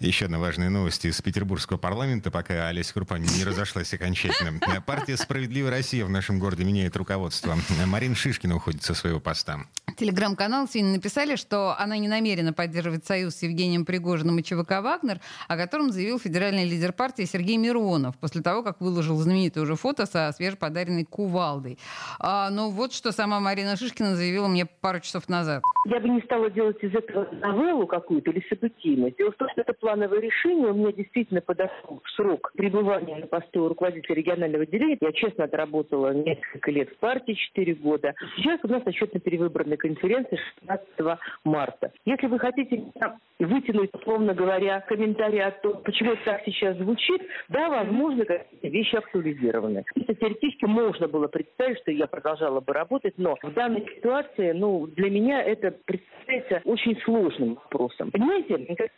Еще одна важная новость из петербургского парламента, пока Олеся Крупа не разошлась окончательно. Партия «Справедливая Россия» в нашем городе меняет руководство. Марина Шишкина уходит со своего поста. Телеграм-канал сегодня написали, что она не намерена поддерживать союз с Евгением Пригожиным и ЧВК «Вагнер», о котором заявил федеральный лидер партии Сергей Миронов после того, как выложил знаменитое уже фото со свежеподаренной кувалдой. А, но вот что сама Марина Шишкина заявила мне пару часов назад. Я бы не стала делать из этого новеллу какую-то или событийность. Дело в том, что это плановое решение. У меня действительно подошел срок пребывания на посту руководителя регионального отделения. Я честно отработала несколько лет в партии, 4 года. Сейчас у нас отчетно-перевыборная конференция 16 марта. Если вы хотите вытянуть, условно говоря, комментарий о том, почему это так сейчас звучит, да, возможно, какие-то вещи актуализированы. Это теоретически можно было представить, что я продолжала бы работать, но в данной ситуации, ну, для меня это представляется очень сложным вопросом. Понимаете,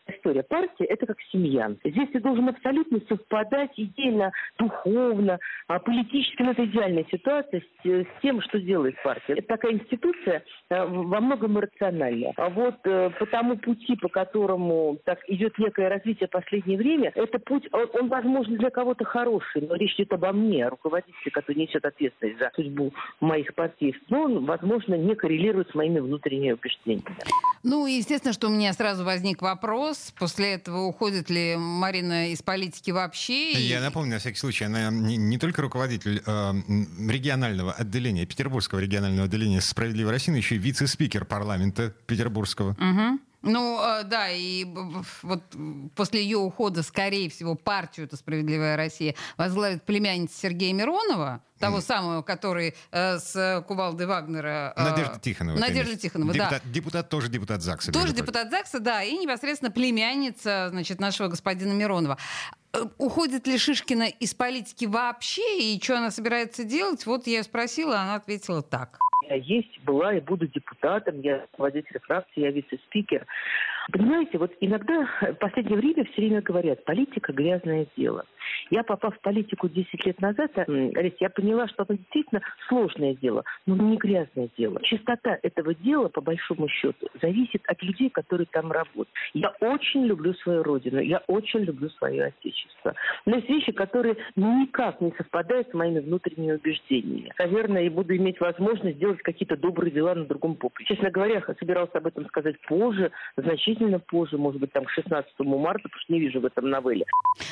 история? Партия – это как семья. Здесь ты должен абсолютно совпадать идейно, духовно, а политически, ну, это идеальная ситуация с, с тем, что делает партия. Это такая институция э, во многом иррациональная. А вот э, по тому пути, по которому так идет некое развитие в последнее время, это путь, он, он возможно, для кого-то хороший, но речь идет обо мне, руководителе, который несет ответственность за судьбу моих партий. Но он, возможно, не коррелирует с моими внутренними убеждениями. Ну, естественно, что у меня сразу возник вопрос, после этого уходит ли Марина из политики вообще? Я и... напомню, на всякий случай, она не, не только руководитель э, регионального отделения, Петербургского регионального отделения «Справедливой России», но еще и вице-спикер парламента Петербургского. Угу. Ну, э, да, и вот после ее ухода, скорее всего, партию «Это справедливая Россия» возглавит племянница Сергея Миронова, того mm. самого, который э, с Кувалдой Вагнера... Э, Надежда Тихонова. Надежда конечно. Тихонова, депутат, да. Депутат тоже депутат ЗАГСа. Тоже депутат ЗАГСа, да, и непосредственно племянница, значит, нашего господина Миронова. Э, уходит ли Шишкина из политики вообще, и что она собирается делать? Вот я спросила, она ответила так. Я есть, была и буду депутатом, я руководитель фракции, я вице-спикер. Понимаете, вот иногда в последнее время все время говорят, политика – грязное дело. Я, попав в политику 10 лет назад, Олесь, я поняла, что это действительно сложное дело, но не грязное дело. Чистота этого дела, по большому счету, зависит от людей, которые там работают. Я очень люблю свою родину, я очень люблю свое отечество. Но есть вещи, которые никак не совпадают с моими внутренними убеждениями. Наверное, я буду иметь возможность сделать какие-то добрые дела на другом поприще. Честно говоря, я собирался об этом сказать позже, значительно позже, может быть, там к 16 марта, потому что не вижу в этом новелле.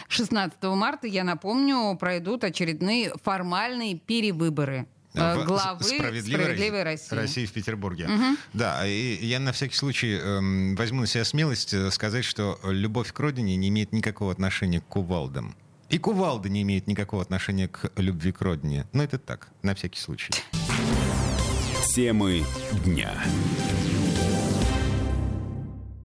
16 марта, я напомню, пройдут очередные формальные перевыборы э, главы справедливой, справедливой России. России в Петербурге. Угу. Да, и я на всякий случай э, возьму на себя смелость э, сказать, что любовь к родине не имеет никакого отношения к кувалдам. И кувалда не имеет никакого отношения к любви к родине. Но это так, на всякий случай. Темы дня.